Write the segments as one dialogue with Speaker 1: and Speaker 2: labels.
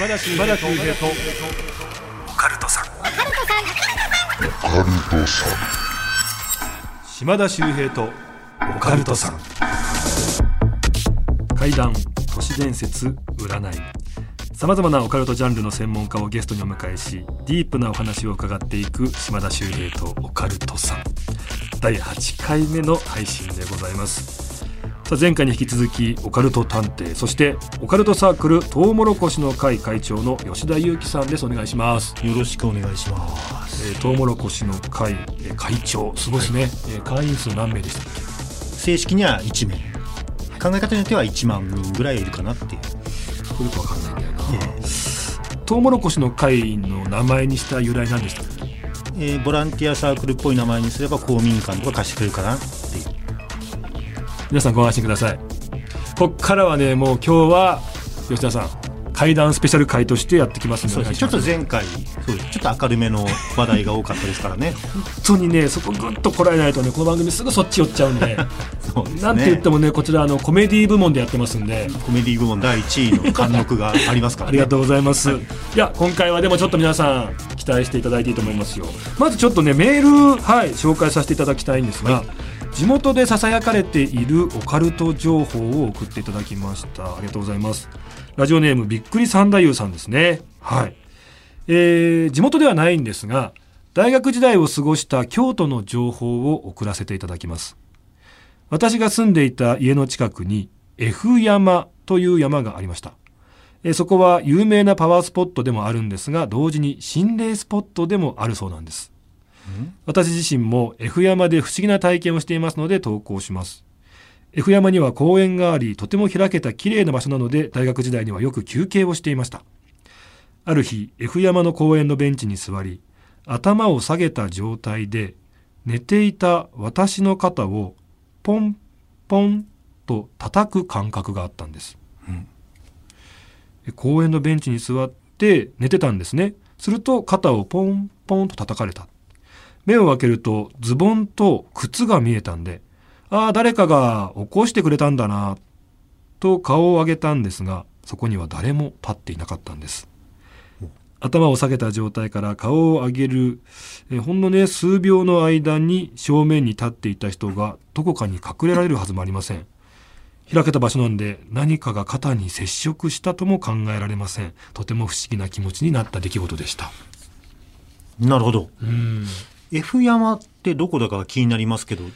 Speaker 1: 島田秀平と。オカルトさん。島田秀平と。オカルトさん。怪談都市伝説占い。さまざまなオカルトジャンルの専門家をゲストにお迎えしディープなお話を伺っていく島田秀平とオカルトさん。第8回目の配信でございますさあ前回に引き続きオカルト探偵そしてオカルトサークルトウモロコシの会会長の吉田裕樹さんです。お願いします。
Speaker 2: よろしくお願いします。
Speaker 1: えートウモロコシの会、えー会長。すごいですね、えー会員数何名でしたっけ？
Speaker 2: 正式には1名。考え方によっては1万人ぐらいいるかなっていう。
Speaker 1: よくわかんないんだよな、
Speaker 2: え
Speaker 1: トウモロコシの会の名前にした由来なんでしたっけ？
Speaker 2: ーえーボランティアサークルっぽい名前にすれば公民館とか貸してくれるかなっていう。
Speaker 1: 皆さんご安心くださいこっからはねもう今日は吉田さん怪談スペシャル会としてやってきますんで
Speaker 2: そうですね。ちょっと
Speaker 1: 本
Speaker 2: 前回、そうです。ちょっと明るめの話題が多かったですからね。
Speaker 1: 当にねそこぐっとこらえないとねこの番組すぐそっち寄っちゃうんで
Speaker 2: そうですね。
Speaker 1: なんて言ってもねこちらあのコメディ部門でやってますんで
Speaker 2: コメディ部門第1位の貫禄がありますからね。
Speaker 1: ありがとうございます。いや、今回はでもちょっと皆さん期待していただいていいと思いますよ。まずちょっとね、メール、はい、紹介させていただきたいんですが、地元で囁かれているオカルト情報を送っていただきました。ありがとうございます。ラジオネームびっくり三太夫さんですね。はい。えー地元ではないんですが、大学時代を過ごした京都の情報を送らせていただきます。私が住んでいた家の近くに F 山という山がありました。えそこは有名なパワースポットでもあるんですが同時に心霊スポットでもあるそうなんです私自身も F 山で不思議な体験をしていますので投稿します。F 山には公園がありとても開けた綺麗な場所なので大学時代にはよく休憩をしていました。ある日 F 山の公園のベンチに座り頭を下げた状態で寝ていた私の肩をポンポンと叩く感覚があったんです。公園のベンチに座って寝てたんですね。すると肩をポンポンと叩かれた目を開けるとズボンと靴が見えたんでああ誰かが起こしてくれたんだなと顔を上げたんですがそこには誰も立っていなかったんです。頭を下げた状態から顔を上げるえほんのね数秒の間に正面に立っていた人がどこかに隠れられるはずもありません。開けた場所なんで何かが肩に接触したとも考えられません。とても不思議な気持ちになった出来事でした。
Speaker 2: なるほど。
Speaker 1: うん、
Speaker 2: F 山ってどこだか気になりますけど、なんか、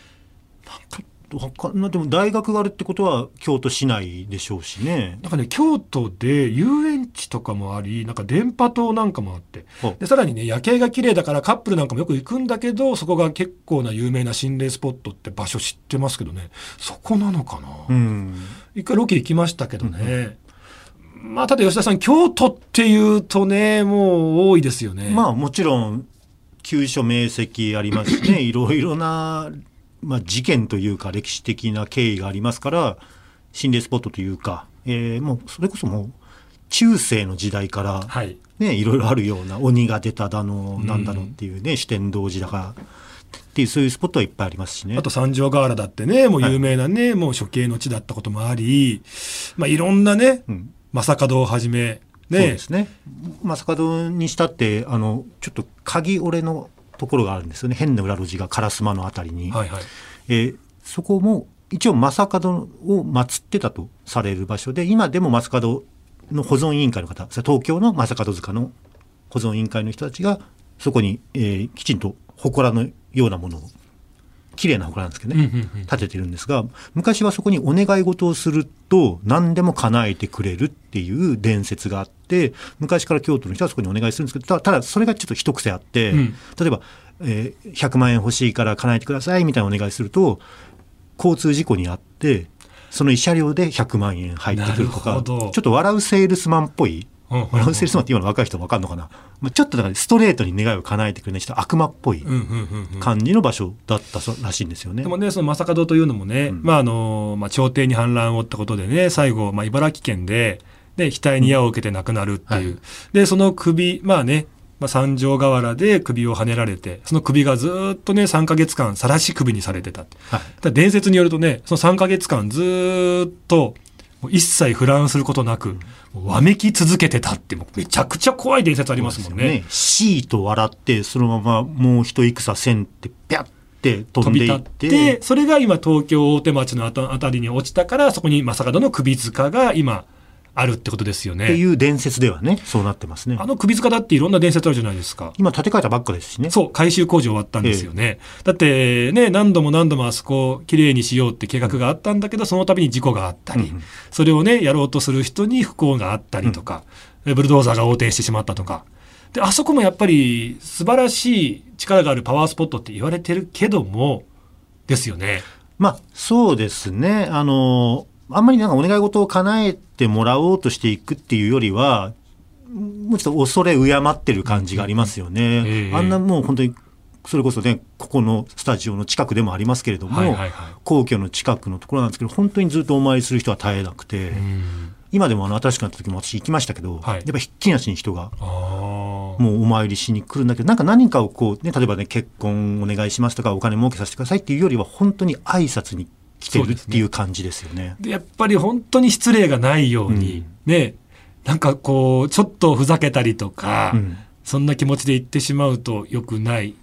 Speaker 2: わかんなでも大学があるってことは京都市内でしょうしね。
Speaker 1: なんかね京都で遊園地とかもありなんか電波塔なんかもあって。
Speaker 2: あ
Speaker 1: でさらにね夜景が綺麗だからカップルなんかもよく行くんだけどそこが結構な有名な心霊スポットって場所知ってますけどね。そこなのかな、
Speaker 2: うん。
Speaker 1: 一回ロケ行きましたけどね、まあただ吉田さん京都っていうとねもう多いですよね。
Speaker 2: まあもちろん、急所名跡ありますしね、いろいろな、まあ、事件というか歴史的な経緯がありますから、心霊スポットというか、えーもうそれこそもう中世の時代から、
Speaker 1: はい。
Speaker 2: ね、いろいろあるような鬼が出ただの、なんだのっていうね、四天王寺だかっていう、そういうスポットはいっぱいありますしね。
Speaker 1: あと三条河原だってねもう有名なね、もう処刑の地だったこともありまあいろんなね、
Speaker 2: うん。
Speaker 1: 正門をはじめね
Speaker 2: そうですね。まあ、坂戸にしたって、あの、ちょっと鍵折れのところがあるんですよね。変な裏路地が烏丸のあたりに。
Speaker 1: はいはい
Speaker 2: えーそこも、一応、正門を祀ってたとされる場所で、今でも正門の保存委員会の方、東京の正門塚の保存委員会の人たちが、そこに、えーきちんと祠のようなものを、綺麗な祠なんですけどね、建ててるんですが、昔はそこにお願い事をすると何でも叶えてくれるっていう伝説があって、昔から京都の人はそこにお願いするんですけど、たただそれがちょっと一癖あって、
Speaker 1: うん。
Speaker 2: 例えば、えー100万円欲しいから叶えてくださいみたいなお願いすると、交通事故にあって、その慰謝料で100万円入ってくるとか、ちょっと笑うセールスマンっぽい、
Speaker 1: うんうんうん。
Speaker 2: 笑うセールスマンって今の若い人わかんのかな、まあ、ちょっとだからストレートに願いを叶えてくれない人、悪魔っぽい
Speaker 1: うんうんうんうん。
Speaker 2: 感じの場所だったそらしいんですよね。
Speaker 1: でもねその正門というのもね、
Speaker 2: ん。
Speaker 1: まああのまあ、朝廷に反乱をってことでね最後、まあ、茨城県でで額に矢を受けて亡くなるっていう、
Speaker 2: はい。
Speaker 1: でその首まあねまあ、三条河原で首をはねられてその首がずーっとね3ヶ月間晒し首にされてた
Speaker 2: はい。
Speaker 1: 伝説によるとねその3ヶ月間ずーっと一切フランすることなく、わめき続けてたってもうめちゃくちゃ怖い伝説ありますもんね。
Speaker 2: ね。シーと笑って、そのままもう一戦千って、ぴゃって飛
Speaker 1: 飛び
Speaker 2: んでいっ
Speaker 1: 立って
Speaker 2: て、
Speaker 1: それが今東京大手町のあたあたりに落ちたからそこに正門の首塚が今あるってことですよ
Speaker 2: って
Speaker 1: ね。
Speaker 2: いう伝説ではね、そうなってますね
Speaker 1: あ。の首塚だっていろんな伝説あるじゃないですか。
Speaker 2: 今建て替えたばっかですしね。
Speaker 1: そう、改修工事終わったんですよね。だってね、何度も何度もあそこきれいにしようって計画があったんだけど、その度に事故があったり、
Speaker 2: うんうん
Speaker 1: それをね、やろうとする人に不幸があったりとか、ブルドーザーが横転してしまったとか。で、あそこもやっぱり素晴らしい力があるパワースポットって言われてるけども、ですよね。
Speaker 2: まあ、そうですね。あの、あんまりなんかお願い事を叶えてもらおうとしていくっていうよりは、もうちょっと恐れ敬ってる感じがありますよね。
Speaker 1: ええ
Speaker 2: あんなもう本当に、それこそね、ここのスタジオの近くでもありますけれども、皇居の近くのところなんですけど、本当にずっとお参りする人は絶えなくて、今でもあの新しくなった時も私行きましたけど、
Speaker 1: はい
Speaker 2: やっぱひっきりなしに人が。もうお参りしに来るんだけど、なんか何かをこうね、例えばね、結婚お願いしますとか、お金儲けさせてくださいっていうよりは、本当に挨拶に来てるっていう感じですよね。
Speaker 1: でやっぱり本当に失礼がないように、
Speaker 2: うん
Speaker 1: ねなんかこうちょっとふざけたりとか、
Speaker 2: うん
Speaker 1: そんな気持ちで言ってしまうと良くない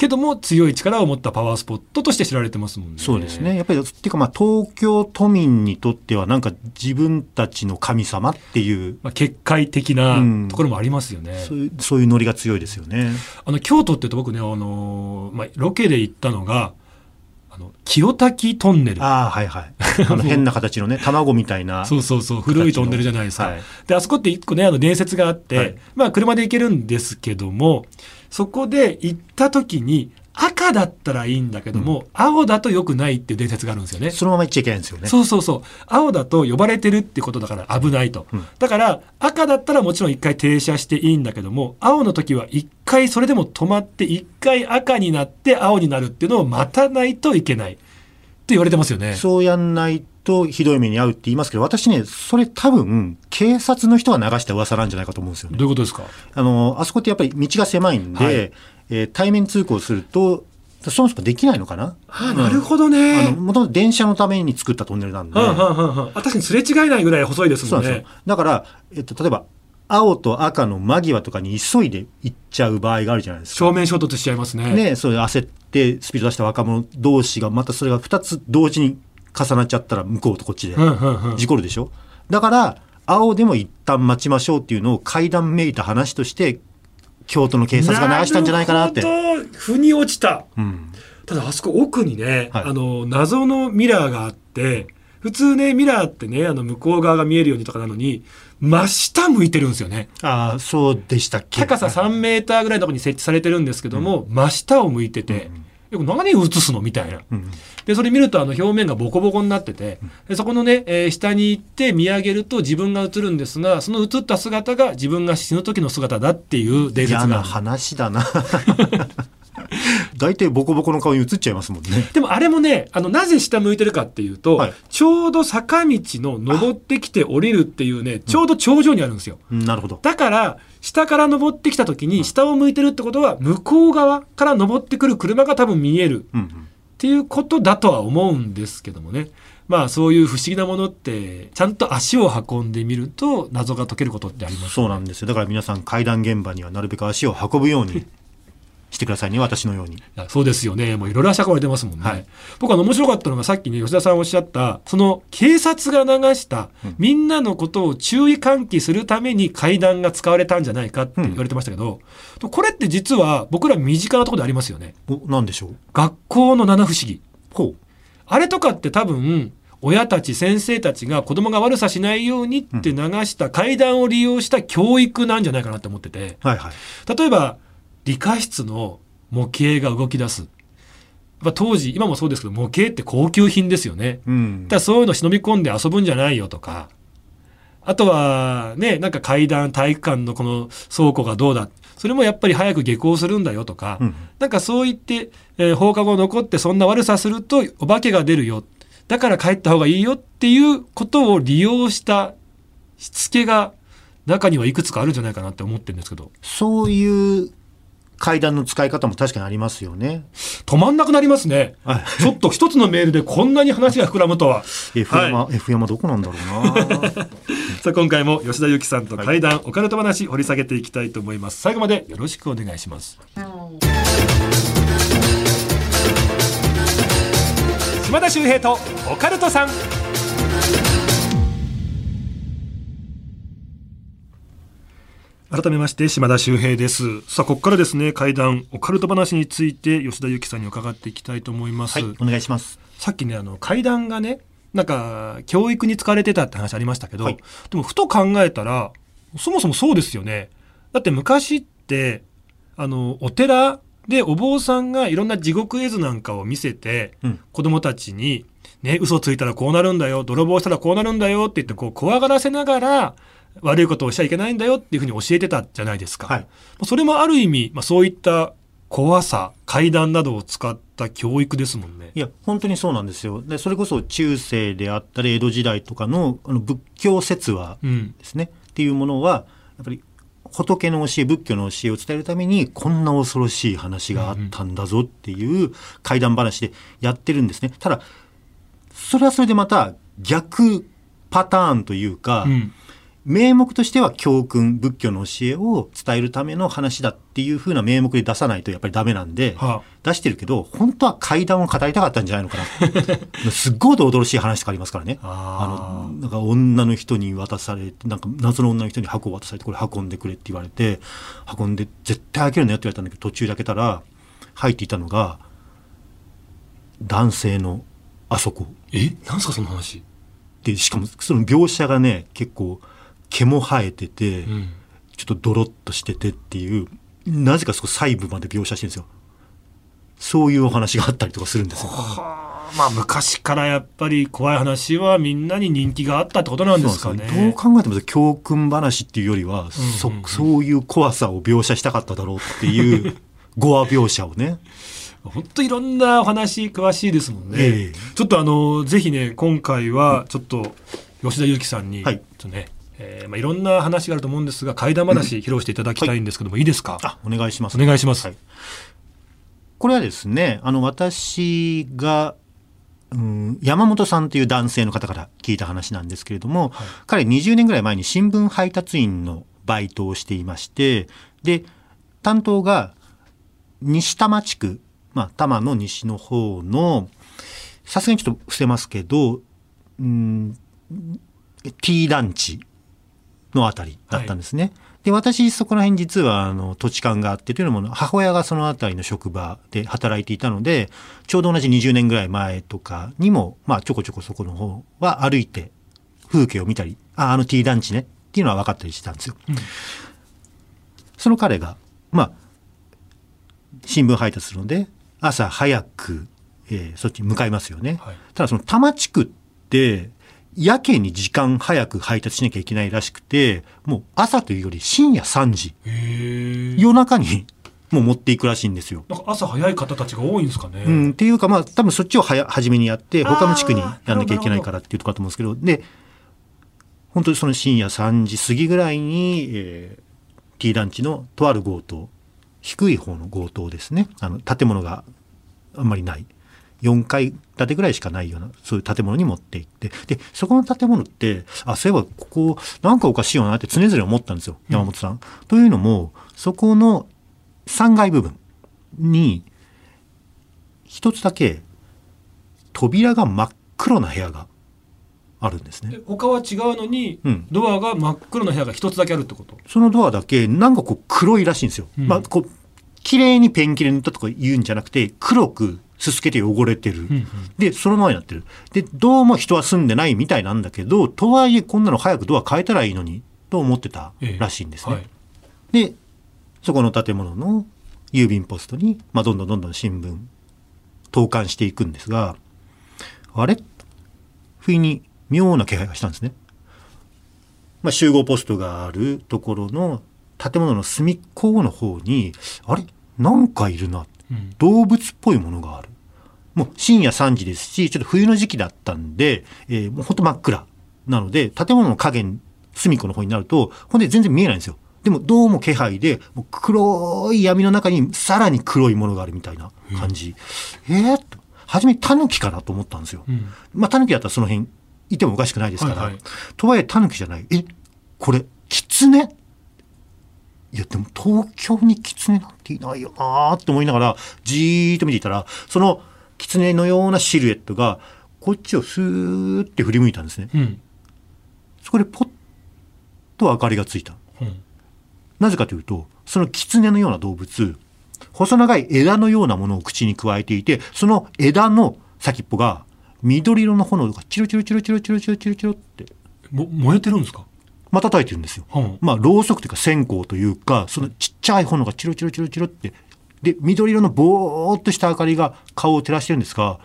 Speaker 1: けども強い力を持ったパワースポットとして知られてますもんね。
Speaker 2: そうですね。やっぱり、っていうかまあ、東京都民にとっては、なんか自分たちの神様っていう、
Speaker 1: まあ、結界的な
Speaker 2: うん
Speaker 1: ところもありますよね。
Speaker 2: そういう、そういうノリが強いですよね。
Speaker 1: あの京都って言うと僕ね、あのまあ、ロケで行ったのがあの清滝トンネル。
Speaker 2: ああ、はいはい。あの変な形のね、卵みたいな。
Speaker 1: そうそうそう古いトンネルじゃないですか。
Speaker 2: はい
Speaker 1: であそこって一個ねあの伝説があって、
Speaker 2: はい
Speaker 1: まあ車で行けるんですけどもそこで行った時に赤だったらいいんだけども、青だと良くないっていう伝説があるんですよね。
Speaker 2: そのまま行っちゃいけないんですよね。
Speaker 1: そうそうそう青だと呼ばれてるってことだから危ないと、
Speaker 2: うん
Speaker 1: だから赤だったらもちろん一回停車していいんだけども青の時は一回それでも止まって一回赤になって青になるっていうのを待たないといけないって言われてますよね。
Speaker 2: そうやんないとひどい目に遭うって言いますけど、私ね、それ多分、警察の人が流した噂なんじゃないかと思うんですよね。
Speaker 1: どういうことですか？
Speaker 2: あの、あそこってやっぱり道が狭いんで、
Speaker 1: はい
Speaker 2: えー対面通行すると、そもそもできないのかな？
Speaker 1: あなるほどね。
Speaker 2: あの、もともと電車のために作ったトンネルなんで。
Speaker 1: あ確かにすれ違えないぐらい細いですもね
Speaker 2: そうんなんですよ。。だから、えっと、例えば、青と赤の間際とかに急いで行っちゃう場合があるじゃないですか。
Speaker 1: 正面衝突しちゃいますね。
Speaker 2: ね、そう焦ってスピード出した若者同士がまたそれが2つ同時に重なっちゃったら向こうとこっちで事故るでしょ？だから青でも一旦待ちましょうっていうのを階段めいた話として京都の警察が流したんじゃないかなって。
Speaker 1: 腑に落ちた。
Speaker 2: うん、
Speaker 1: ただあそこ奥にね、
Speaker 2: はい。
Speaker 1: あの謎のミラーがあって普通ねミラーってねあの向こう側が見えるようにとかなのに真下向いてるんですよね。
Speaker 2: ああそうでしたっけ？
Speaker 1: 高さ3メーターぐらいのところに設置されてるんですけども、真下を向いてて、よく何を映すの？みたいな。
Speaker 2: うん。
Speaker 1: でそれ見るとあの表面がボコボコになってて、でそこのね、えー下に行って見上げると自分が映るんですがその映った姿が自分が死ぬ時の姿だっていう伝説
Speaker 2: 嫌な
Speaker 1: が
Speaker 2: 話だな 大体ボコボコの顔に映っちゃいますもんね。
Speaker 1: でもあれもねあのなぜ下向いてるかっていうと、
Speaker 2: はい。
Speaker 1: ちょうど坂道の登ってきて降りるっていうねちょうど頂上にあるんですよ。
Speaker 2: うんなるほど。
Speaker 1: だから下から登ってきた時に下を向いてるってことは向こう側から登ってくる車が多分見える
Speaker 2: うんうん。
Speaker 1: っていうことだとは思うんですけどもね。まあそういう不思議なものってちゃんと足を運んでみると謎が解けることってあります
Speaker 2: そうなんですよ。だから皆さん階段現場にはなるべく足を運ぶようにしてくださいね私のように。
Speaker 1: そうですよね。もういろいろ足運ばれてますもんね、
Speaker 2: はい。
Speaker 1: 僕あの面白かったのがさっきね吉田さんおっしゃったその警察が流した
Speaker 2: うん。
Speaker 1: みんなのことを注意喚起するために階段が使われたんじゃないかって言われてましたけど、これって実は僕ら身近なところでありますよね。
Speaker 2: お何でしょう？
Speaker 1: 学校の七不思議。
Speaker 2: ほ
Speaker 1: あれとかって多分親たち先生たちが子供が悪さしないようにって流した階段を利用した教育なんじゃないかなって思ってて。
Speaker 2: うはいはい。
Speaker 1: 例えば理科室の模型が動き出す。やっぱ当時今もそうですけど模型って高級品ですよね。
Speaker 2: うん。
Speaker 1: だからそういうの忍び込んで遊ぶんじゃないよとか。あとはねなんか階段体育館のこの倉庫がどうだ。それもやっぱり早く下校するんだよとか、
Speaker 2: うん。
Speaker 1: なんかそう言って、えー放課後残ってそんな悪さするとお化けが出るよ。だから帰った方がいいよっていうことを利用したしつけが中にはいくつかあるんじゃないかなって思ってるんですけど。
Speaker 2: そういう階段の使い方も確かにありますよね。
Speaker 1: 止まんなくなりますね。
Speaker 2: はい
Speaker 1: ちょっと一つのメールでこんなに話が膨らむとは。
Speaker 2: F 山、
Speaker 1: はい
Speaker 2: F 山どこなんだろうな。
Speaker 1: さあ今回も吉田由紀さんと怪談、オカルト話掘り下げていきたいと思います。最後までよろしくお願いします。島田秀平とオカルトさん。改めまして島田秀平です。さあここからですね怪談オカルト話について吉田由紀さんに伺っていきたいと思います。
Speaker 2: はい、お願いします。
Speaker 1: さっきねあの階段がねなんか教育に使われてたって話ありましたけど、
Speaker 2: はい
Speaker 1: でもふと考えたらそもそもそうですよねだって昔ってあのお寺でお坊さんがいろんな地獄絵図なんかを見せて、
Speaker 2: うん
Speaker 1: 子供たちにね嘘ついたらこうなるんだよ泥棒したらこうなるんだよって言ってこう怖がらせながら悪いことをしちゃいけないんだよっていうふうに教えてたじゃないですか。
Speaker 2: はい。
Speaker 1: それもある意味、まあ、そういった怖さ階段などを使った教育ですもんね。
Speaker 2: いや、本当にそうなんですよ。で、それこそ中世であったり、江戸時代とかのあの仏教説話
Speaker 1: うん
Speaker 2: ですね。っていうものは、やっぱり仏の教え、仏教の教えを伝えるために、こんな恐ろしい話があったんだぞっていう怪談話でやってるんですね。ただ、それはそれでまた逆パターンというか、
Speaker 1: うん
Speaker 2: 名目としては教訓仏教の教えを伝えるための話だっていう風な名目で出さないとやっぱりダメなんで、
Speaker 1: は
Speaker 2: 出してるけど本当は怪談を語りたかったんじゃないのかな。すっごい驚々しい話とかありますからね。
Speaker 1: あ
Speaker 2: のなんか女の人に渡されてなんか謎の女の人に箱を渡されてこれ運んでくれって言われて運んで絶対開けるなよって言われたんだけど途中で開けたら入っていたのが男性のあそこ。
Speaker 1: え？なんすかその話、
Speaker 2: でしかもその描写がね結構毛も生えてて、
Speaker 1: うん、
Speaker 2: ちょっとドロッとしててっていうなぜかそこ細部まで描写してるんですよ。そういうお話があったりとかするんですよ。
Speaker 1: はあ。まあ昔からやっぱり怖い話はみんなに人気があったってことなんですかね。
Speaker 2: なんですよどう考えても教訓話っていうよりは、
Speaker 1: うんうんうん。
Speaker 2: そそういう怖さを描写したかっただろうっていう 語話描写をね。
Speaker 1: 本当いろんなお話詳しいですもんね。
Speaker 2: ええ。
Speaker 1: ちょっとあのぜひね今回はちょっと吉田由紀さんに、
Speaker 2: はい。
Speaker 1: ちょっとね、えーまあいろんな話があると思うんですが怪談話披露していただきたいんですけども、い、いですか？
Speaker 2: あお願いします。
Speaker 1: お願いします。
Speaker 2: はい。これはですねあの私が、うん、山本さんという男性の方から聞いた話なんですけれども、
Speaker 1: はい。
Speaker 2: 彼20年ぐらい前に新聞配達員のバイトをしていましてで担当が西多摩地区、まあ、多摩の西の方のさすがにちょっと伏せますけど、うん、T 団地のあたりだったんですね。で私そこら辺実はあの土地勘があってというのも母親がそのあたりの職場で働いていたのでちょうど同じ20年ぐらい前とかにも、まあ、ちょこちょこそこの方は歩いて風景を見たりああの T 団地ねっていうのは分かったりしてたんですよ。
Speaker 1: うん
Speaker 2: その彼がまあ新聞配達するので朝早く、えーそっちに向かいますよね。
Speaker 1: はい
Speaker 2: ただその多摩地区ってやけに時間早く配達しなきゃいけないらしくてもう朝というより深夜3時。夜中にもう持っていくらしいんですよ。
Speaker 1: なんか朝早い方たちが多いんですかね。
Speaker 2: うん、っていうかまあ多分そっちをはや初めにやって他の地区にやんなきゃいけないからっていうところだと思うんですけどで本当にその深夜3時過ぎぐらいに、えー T 団地のとある強盗低い方の強盗ですねあの建物があんまりない4階建てぐらいしかないようなそういう建物に持って行ってでそこの建物ってあそういえばここなんかおかしいよなって常々思ったんですよ山本さん。というのもそこの3階部分に一つだけ扉が真っ黒な部屋があるんですね
Speaker 1: で。他は違うのに、
Speaker 2: うん
Speaker 1: ドアが真っ黒な部屋が一つだけあるってこと？
Speaker 2: そのドアだけなんかこう黒いらしいんですよ。
Speaker 1: うん
Speaker 2: まあこう綺麗にペンキで塗ったとか言うんじゃなくて黒くすすけて汚れてる。
Speaker 1: うんうん
Speaker 2: でそのままになってる。でどうも人は住んでないみたいなんだけどとはいえこんなの早くドア変えたらいいのにと思ってたらしいんですね。
Speaker 1: はい
Speaker 2: でそこの建物の郵便ポストに、まあ、どんどんどんどん新聞投函していくんですがあれ？不意に妙な気配がしたんですね。まあ、集合ポストがあるところの建物の隅っこの方にあれ？なんかいるな。
Speaker 1: うん。
Speaker 2: 動物っぽいものがある。もう深夜3時ですしちょっと冬の時期だったんで、えーもうほんと真っ暗なので建物の影隅っこの方になるとほんで全然見えないんですよ。でもどうも気配でもう黒い闇の中にさらに黒いものがあるみたいな感じ、えー、と初めタヌキかなと思ったんですよ、
Speaker 1: うん。
Speaker 2: まあタヌキだったらその辺いてもおかしくないですから、
Speaker 1: はいはい。
Speaker 2: とはいえタヌキじゃない。えこれキツネいやでも東京にキツネなんていないよなーって思いながらじーっと見ていたらそのキツネのようなシルエットがこっちをスーって振り向いたんですね。
Speaker 1: うん。
Speaker 2: そこでポッと明かりがついた。
Speaker 1: うん。
Speaker 2: なぜかというとそのキツネのような動物細長い枝のようなものを口に加えていてその枝の先っぽが緑色の炎がチロチロチロチロチロチロチロチロって。
Speaker 1: も燃えてるんですか？
Speaker 2: またたいてるんですよ。
Speaker 1: うん
Speaker 2: まあ、ろうそくというか線香というか、そのちっちゃい炎がチロチロチロチロって、で、緑色のぼーっとした明かりが顔を照らしてるんですが、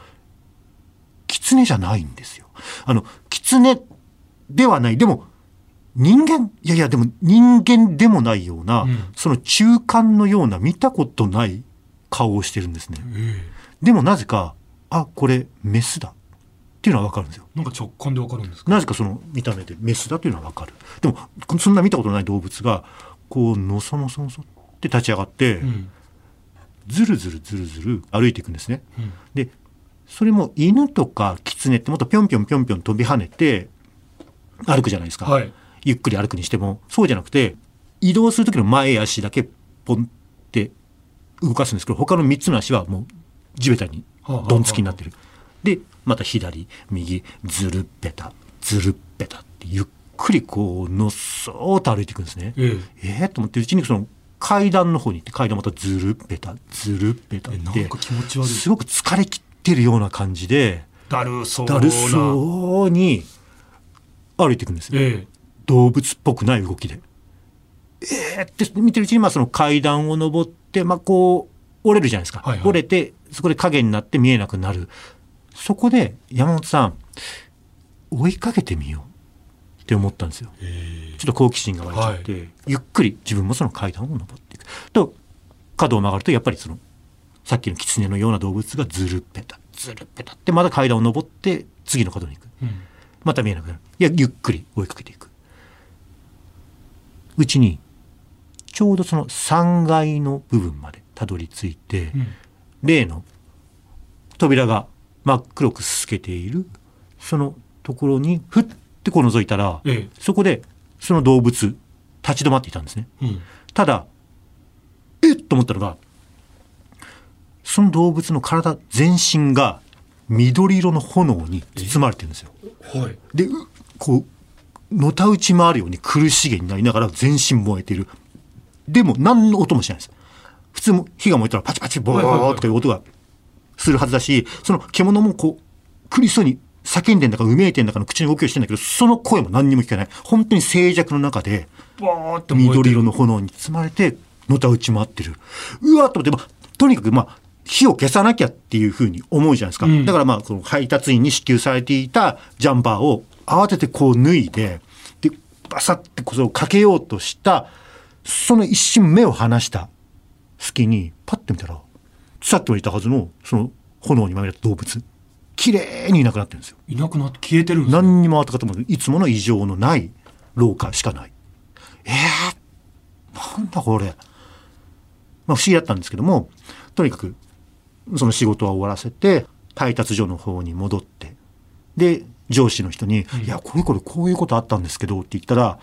Speaker 2: 狐じゃないんですよ。あの、狐ではない。でも、人間いやいや、でも人間でもないような、
Speaker 1: うん
Speaker 2: その中間のような見たことない顔をしてるんですね。
Speaker 1: え
Speaker 2: でもなぜか、あ、これメスだっていうのはわかるんですよ。
Speaker 1: えなんか直感でわかるんですか？
Speaker 2: なぜかその見た目でメスだというのはわかる。でも、そんな見たことない動物が、こう、のそのそのそって立ち上がって、
Speaker 1: うん
Speaker 2: ずるずるずるずる歩いていくんですね。
Speaker 1: うん
Speaker 2: で、それも犬とか狐ってもっとぴょんぴょんぴょんぴょん飛び跳ねて歩くじゃないですか。
Speaker 1: はい
Speaker 2: ゆっくり歩くにしても、そうじゃなくて、移動する時の前足だけポンって動かすんですけど、他の3つの足はもう地べたにどんつきになってる。で、また左、右、ずるっぺた、ずるっぺたってゆっくりこう、のっそーっと歩いていくんですね。
Speaker 1: ええ。
Speaker 2: えー、と思ってうちにその階段の方に行って階段またずるっぺたずるっぺたって
Speaker 1: えなんか気持ち悪い。
Speaker 2: すごく疲れ切ってるような感じで
Speaker 1: だるそうな。
Speaker 2: だるそうに歩いていくんですよ
Speaker 1: え。
Speaker 2: 動物っぽくない動きで。えーって見てるうちにまあその階段を登ってまあこう折れるじゃないですか、
Speaker 1: はいはい。
Speaker 2: 折れてそこで影になって見えなくなるそこで山本さん追いかけてみようって思ったんですよ。
Speaker 1: ええ
Speaker 2: ちょっと好奇心が湧いちゃって、ゆっくり自分もその階段を登っていく。と角を曲がるとやっぱりそのさっきの狐のような動物がずるっぺたずるっぺたってまた階段を登って次の角に行く。
Speaker 1: うん。
Speaker 2: また見えなくなる。いやゆっくり追いかけていく。うちにちょうどその3階の部分までたどり着いて、
Speaker 1: うん。
Speaker 2: 例の扉が真っ黒くすすけているそのところにふってこう覗いたら、
Speaker 1: え
Speaker 2: そこでその動物立ち止まっていたんですね。
Speaker 1: えうん
Speaker 2: ただ、えっと思ったのが、その動物の体全身が緑色の炎に包まれてるんですよ。
Speaker 1: はい
Speaker 2: で、うこう、のたうち回るように苦しげになりながら全身燃えてる。でも何の音もしないんです。普通も火が燃えたらパチパチボーとかいう音がするはずだし、その獣もこう、苦しそうに叫んでんだかうめいてんだかの口の動きをしてんだけど、その声も何にも聞かない。本当に静寂の中で、
Speaker 1: バーって
Speaker 2: 緑色の炎に包まれてのたうち回ってる。うわっと思って、まあ、とにかくまあ火を消さなきゃっていうふうに思うじゃないですか、
Speaker 1: うん。
Speaker 2: だからまあその配達員に支給されていたジャンパーを慌ててこう脱いででバサッてこうかけようとしたその一瞬目を離した隙にパッて見たらさっきまでいたはずのその炎にまみれた動物綺麗にいなくなってるんですよ。
Speaker 1: いなくなって消えてるんですね
Speaker 2: 何にも跡形もないいつもの異常のない廊下しかない。えー、なんだこれ。まあ不思議だったんですけども、とにかくその仕事は終わらせて、配達所の方に戻って、で、上司の人に、いや、これこれこういうことあったんですけどって言ったら、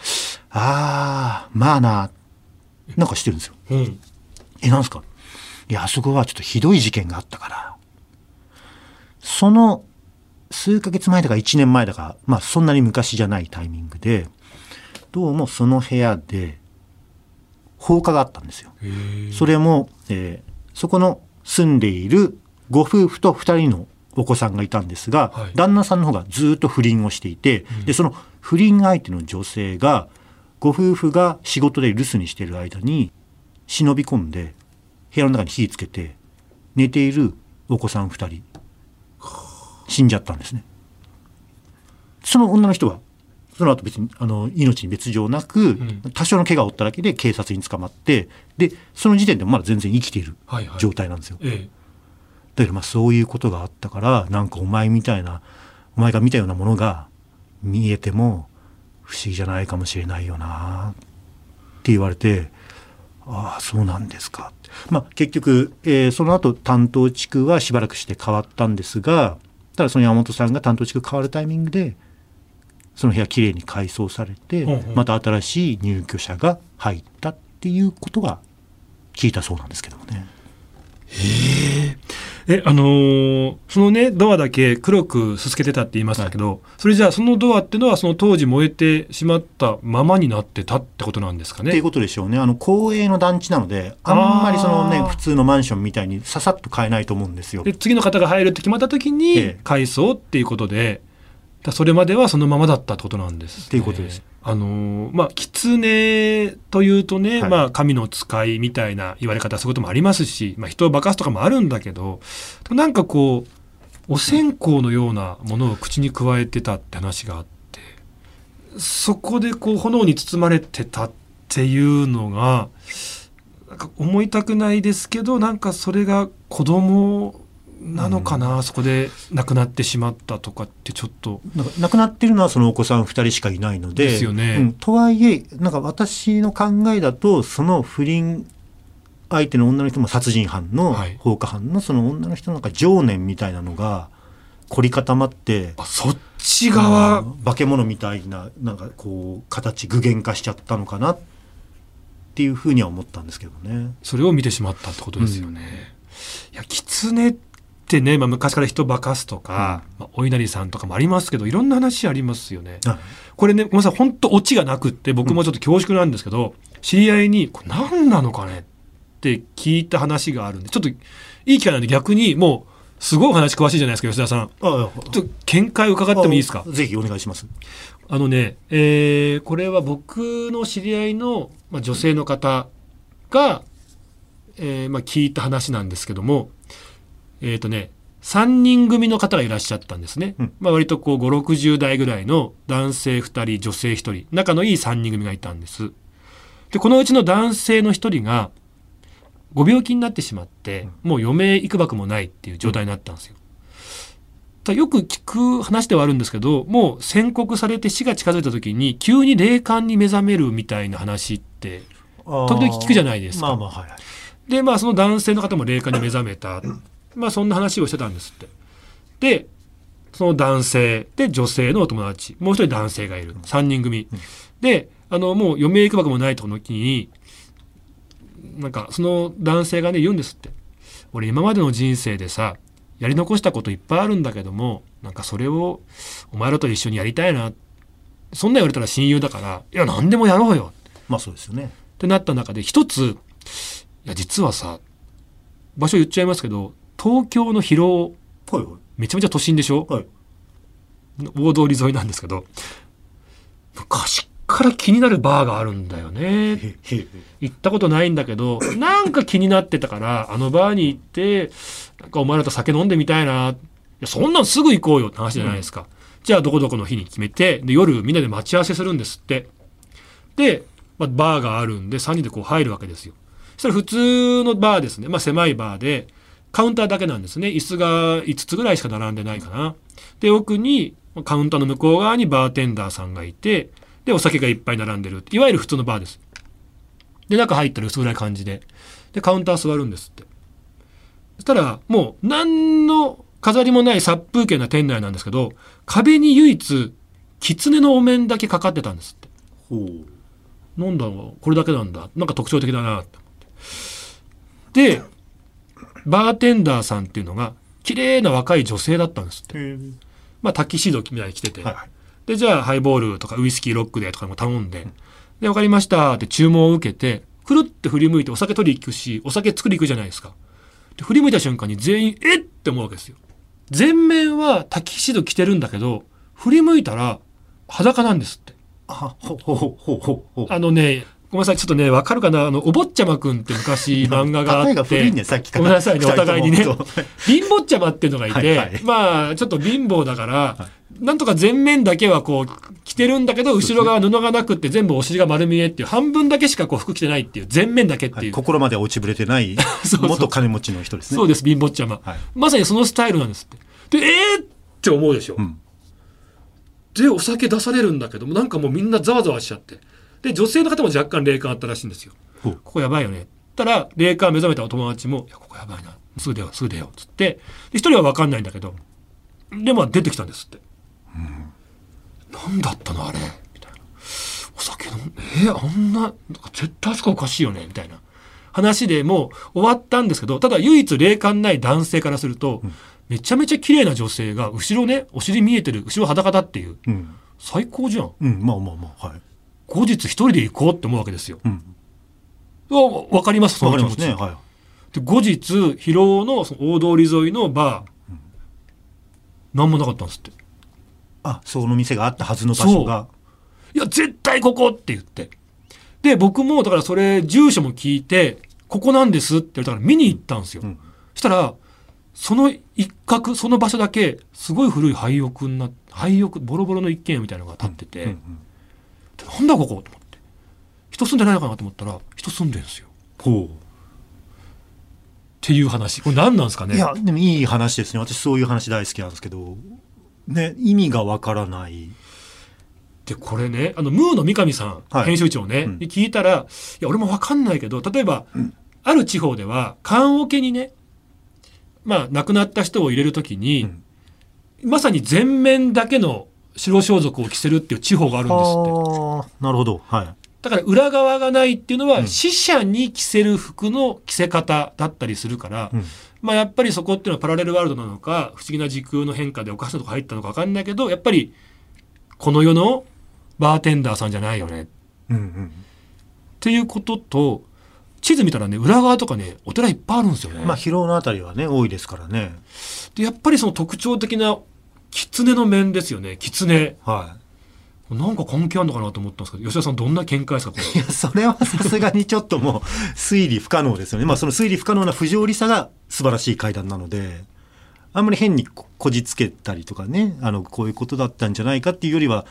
Speaker 2: あー、まあな、なんかしてるんですよ。
Speaker 1: うん
Speaker 2: え、なんすか？いや、あそこはちょっとひどい事件があったから。その数ヶ月前だか1年前だか、まあそんなに昔じゃないタイミングで、どうもその部屋で放火があったんですよ。それも、えーそこの住んでいるご夫婦と2人のお子さんがいたんですが、
Speaker 1: はい
Speaker 2: 旦那さんの方がずっと不倫をしていて、でその不倫相手の女性がご夫婦が仕事で留守にしている間に忍び込んで部屋の中に火つけて寝ているお子さん2人死んじゃったんですね。その女の人はその後別にあの命に別状なく、
Speaker 1: ん
Speaker 2: 多少の怪我を負っただけで警察に捕まってでその時点でもまだ全然生きている
Speaker 1: はいはい
Speaker 2: 状態なんですよ。
Speaker 1: え
Speaker 2: だけどまあそういうことがあったからなんかお前みたいなお前が見たようなものが見えても不思議じゃないかもしれないよな言われてああそうなんですか、まあ、結局、えーその後担当地区はしばらくして変わったんですがただその山本さんが担当地区変わるタイミングでその部屋きれいに改装されて、
Speaker 1: うんうん。
Speaker 2: また新しい入居者が入ったっていうことが聞いたそうなんですけどもね。
Speaker 1: えあのーそのねドアだけ黒くすすけてたって言いましたけど、それじゃあそのドアってのはその当時燃えてしまったままになってたってことなんですかね？
Speaker 2: っていうことでしょうね。あの公営の団地なので、あんまりそのね普通のマンションみたいにささっと買えないと思うんですよ。
Speaker 1: で次の方が入るって決まった時
Speaker 2: え
Speaker 1: に
Speaker 2: え
Speaker 1: 改装っていうことで、だそれまではそのままだったってことなんです、ね。
Speaker 2: っていうことです。
Speaker 1: あのーまあ狐というとね、
Speaker 2: はい
Speaker 1: まあ神の使いみたいな言われ方そういうこともありますし、まあ、人を化かすとかもあるんだけどなんかこうお線香のようなものを口に加えてたって話があってそこでこう炎に包まれてたっていうのがなんか思いたくないですけどなんかそれが子供なのかな、そこで亡くなってしまったとかってちょっと。
Speaker 2: なんか亡くなってるのはそのお子さん2人しかいないので。
Speaker 1: ですよね。
Speaker 2: うん。とはいえなんか私の考えだとその不倫相手の女の人も殺人犯の
Speaker 1: はい。
Speaker 2: 放火犯のその女の人のなんか情念みたいなのが凝り固まって
Speaker 1: あそっち側、
Speaker 2: 化け物みたいななんかこう形具現化しちゃったのかなっていうふうには思ったんですけどね。
Speaker 1: それを見てしまったってことですよね。いや狐ってね、まあ、昔から人化かすとか、まあ、お稲荷さんとかもありますけどいろんな話ありますよね。
Speaker 2: はい
Speaker 1: これねごめんなさい本当オチがなくって僕もちょっと恐縮なんですけど、知り合いに「これ何なのかね?」って聞いた話があるんでちょっといい機会なんで逆にもうすごいお話詳しいじゃないですか吉田さん。
Speaker 2: あ
Speaker 1: ちょっと見解を伺ってもいいですか？
Speaker 2: あぜひお願いします。
Speaker 1: あのね、えーこれは僕の知り合いの、まあ、女性の方が、えーまあ、聞いた話なんですけども、えっ、とね、3人組の方がいらっしゃったんですね。
Speaker 2: うん
Speaker 1: まあ、割とこう5、60代ぐらいの男性2人、女性1人、仲のいい3人組がいたんです。で、このうちの男性の1人が、ご病気になってしまって、もう余命いくばくもないっていう状態になったんですよ。ただよく聞く話ではあるんですけどもう宣告されて死が近づいた時に急に霊感に目覚めるみたいな話って時々聞くじゃないですか
Speaker 2: まあまあはいはい。
Speaker 1: でまあその男性の方も霊感に目覚めた まあそんな話をしてたんですって。でその男性で女性のお友達もう一人男性がいる。3人組。であのもう余命いくばくもないとこの時になんかその男性がね言うんですって。俺今までの人生でさやり残したこといっぱいあるんだけどもなんかそれをお前らと一緒にやりたいな。そんなん言われたら親友だからいや何でもやろうよ。
Speaker 2: まあそうですよね。
Speaker 1: ってなった中で一ついや実はさ場所言っちゃいますけど東京の広尾
Speaker 2: はいは
Speaker 1: めちゃめちゃ都心でしょ？
Speaker 2: い。はい。
Speaker 1: 大通り沿いなんですけど昔から気になるバーがあるんだよね。行ったことないんだけどなんか気になってたからあのバーに行ってなんかお前らと酒飲んでみたいな。いやそんなんすぐ行こうよって話じゃないですか、じゃあどこどこの日に決めてで夜みんなで待ち合わせするんですって。で、まあ、バーがあるんで3人でこう入るわけですよ。そしたら普通のバーですね、まあ、狭いバーでカウンターだけなんですね。椅子が5つぐらいしか並んでないかな。で奥にカウンターの向こう側にバーテンダーさんがいてでお酒がいっぱい並んでるいわゆる普通のバーです。で中入ったら薄暗い感じで。でカウンター座るんですって。そしたらもう何の飾りもない殺風景な店内なんですけど壁に唯一狐のお面だけかかってたんですって。
Speaker 2: ほう。
Speaker 1: なんだろうこれだけなんだ。なんか特徴的だなって思って。でバーテンダーさんっていうのが綺麗な若い女性だったんですって。まあタキシードみたいに着てて、
Speaker 2: はいはい。
Speaker 1: でじゃあハイボールとかウイスキーロックでとかも頼んで「で分かりました」って注文を受けてくるって振り向いてお酒取り行くしお酒作り行くじゃないですかで振り向いた瞬間に全員「えっ!」って思うわけですよ全面はタキシード着てるんだけど振り向いたら裸なんですって。
Speaker 2: あ
Speaker 1: のねごめんなさいちょっとね分かるかな？あのお坊ちゃまくんって昔漫画があって。
Speaker 2: ね、さっきから。
Speaker 1: ごめんなさいねお互いにね。貧乏ちゃまっていうのがいて、
Speaker 2: はいはい。
Speaker 1: まあちょっと貧乏だから、なんとか前面だけはこう着てるんだけど後ろ側布がなくって全部お尻が丸見えっていう半分だけしかこう服着てないっていう前面だけって
Speaker 2: はい
Speaker 1: いう、
Speaker 2: 心まで落ちぶれてない 元金持ちの人ですね。
Speaker 1: そうです貧乏ちゃま、
Speaker 2: はい。
Speaker 1: まさにそのスタイルなんですって。でえー、って思うでしょ、
Speaker 2: うん。
Speaker 1: でお酒出されるんだけどもなんかもうみんなざわざわしちゃってで女性の方も若干霊感あったらしいんですよ。ここやばいよね。たら霊感目覚めたお友達も「いやここやばいな。すぐ出ようすぐ出よう」っつって。で一人は分かんないんだけどでまあ出てきたんですって、なん。だったのあれ？みたいな。お酒飲んえーあんななんか絶対あそこおかしいよねみたいな。話でもう終わったんですけどただ唯一霊感ない男性からすると、めちゃめちゃ綺麗な女性が後ろねお尻見えてる後ろ裸だっていう
Speaker 2: うん。
Speaker 1: 最高じゃん。
Speaker 2: うんまあまあまあはい
Speaker 1: 後日一人で行こうって思うわけですよ。
Speaker 2: うん。
Speaker 1: わわかります？その
Speaker 2: ね。はい
Speaker 1: で後日広尾のその大通り沿いのバー、何もなかったんですって。
Speaker 2: あその店があったはずの場所が。
Speaker 1: いや絶対ここって言って。で僕もだからそれ住所も聞いてここなんですって言われたから見に行ったんですよ、
Speaker 2: うん。
Speaker 1: そしたらその一角その場所だけすごい古い廃屋にな廃屋ボロボロの一軒家みたいなのが建ってて、
Speaker 2: うんうん
Speaker 1: でなんだここ？と思って。人住んでないのかなと思ったら人住んでるんですよ。
Speaker 2: ほ
Speaker 1: っていう話。これ何なんですかね？
Speaker 2: ういやでもいい話ですね。私そういう話大好きなんですけど。ね意味がわからない。
Speaker 1: でこれねあのムーの三上さん、
Speaker 2: はい。
Speaker 1: 編集長ね、
Speaker 2: うん。
Speaker 1: に聞いたらいや俺も分かんないけど例えば、ある地方では棺桶にねまあ亡くなった人を入れるときに、
Speaker 2: うん。
Speaker 1: まさに全面だけの白装束を着せるっていう地方があるんですって。
Speaker 2: なるほど。はい。
Speaker 1: だから裏側がないっていうのは、
Speaker 2: うん。
Speaker 1: 死者に着せる服の着せ方だったりするから、
Speaker 2: うん。
Speaker 1: まあやっぱりそこっていうのはパラレルワールドなのか不思議な時空の変化でおかしなとこ入ったのか分かんないけどやっぱりこの世のバーテンダーさんじゃないよね。
Speaker 2: うんうん。
Speaker 1: っていうことと地図見たらね裏側とかねお寺いっぱいあるんですよね。
Speaker 2: まあ疲労のあたりはね多いですからね。
Speaker 1: でやっぱりその特徴的な狐の面ですよね狐。
Speaker 2: は
Speaker 1: なんか関係あるのかなと思ったんですけど吉田さんどんな見解ですか
Speaker 2: いいやそれはさすがにちょっともう推理不可能ですよね。まあその推理不可能な不条理さが素晴らしい階段なのであんまり変にここじつけたりとかねあのこういうことだったんじゃないかっていうよりは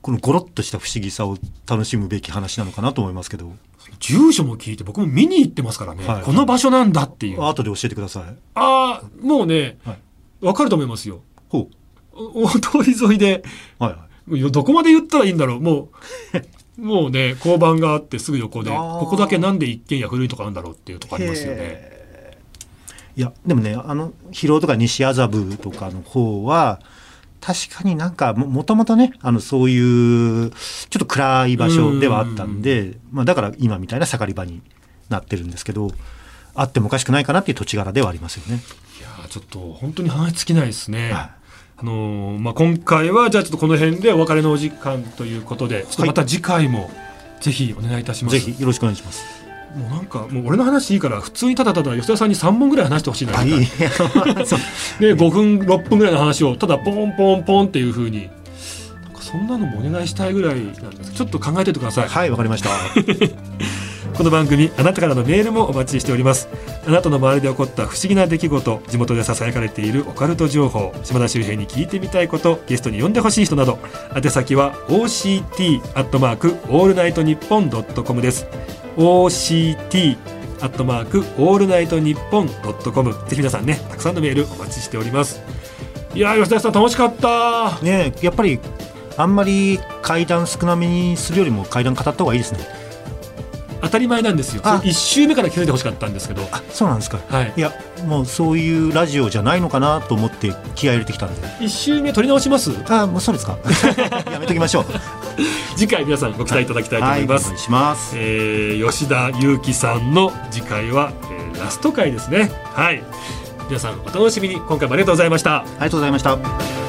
Speaker 2: このゴロッとした不思議さを楽しむべき話なのかなと思いますけど。
Speaker 1: 住所も聞いて僕も見に行ってますからね、
Speaker 2: はい。
Speaker 1: この場所なんだっていう。あ
Speaker 2: 後で教えてください。
Speaker 1: あーもうね
Speaker 2: はい。
Speaker 1: わかると思いますよ。
Speaker 2: ほ
Speaker 1: お大通り沿いで
Speaker 2: うはいはい。
Speaker 1: どこまで言ったらいいんだろう。もう もうね交番があってすぐ横でここだけなんで一軒家古いとかあるんだろうっていうとこありますよね。
Speaker 2: いやでもねあの広尾とか西麻布とかの方は確かになんかももともとねあのそういうちょっと暗い場所ではあったんで、まあ、だから今みたいな盛り場になってるんですけどあってもおかしくないかなっていう土地柄ではありますよね。
Speaker 1: いやーちょっと本当に話尽きないですね、
Speaker 2: はい
Speaker 1: あのーまあ、今回はじゃあちょっとこの辺でお別れのお時間ということでちょっとまた次回もぜひお願いいたします、
Speaker 2: ぜひよろしくお願いします。
Speaker 1: もうなんかもう俺の話いいから普通にただただ吉田さんに3本ぐらい話してほしいな
Speaker 2: あいい。
Speaker 1: で5分6分ぐらいの話をただポンポンポンっていうふうにそんなのもお願いしたいぐらいなんです。ちょっと考えててください、
Speaker 2: はいわかりました。
Speaker 1: この番組あなたからのメールもお待ちしております。あなたの周りで起こった不思議な出来事地元でささやかれているオカルト情報島田周平に聞いてみたいことゲストに呼んでほしい人など宛先は OCT アットマークオールナイトニッポンドットコムです。OCT アットマークオールナイトニッポンドットコム。ぜひ皆さんねたくさんのメールお待ちしております。いや吉田さん楽しかった。
Speaker 2: ねやっぱりあんまり階段少なめにするよりも階段語った方がいいですね。
Speaker 1: 当たり前なんですよ。
Speaker 2: あ。
Speaker 1: 1周目から気づいてほしかったんですけど。
Speaker 2: あそうなんですか。
Speaker 1: はい。
Speaker 2: いやもうそういうラジオじゃないのかなと思って気合い入れてきたんで。
Speaker 1: 1周目取り直します？
Speaker 2: あもうそうですか。やめときましょう。
Speaker 1: 次回皆さんご期待いただきたいと思います、
Speaker 2: はい、お願いします。
Speaker 1: えー吉田裕樹さんの次回は、えーラスト回ですね。はい。皆さんお楽しみに。今回もありがとうございました。
Speaker 2: ありがとうございました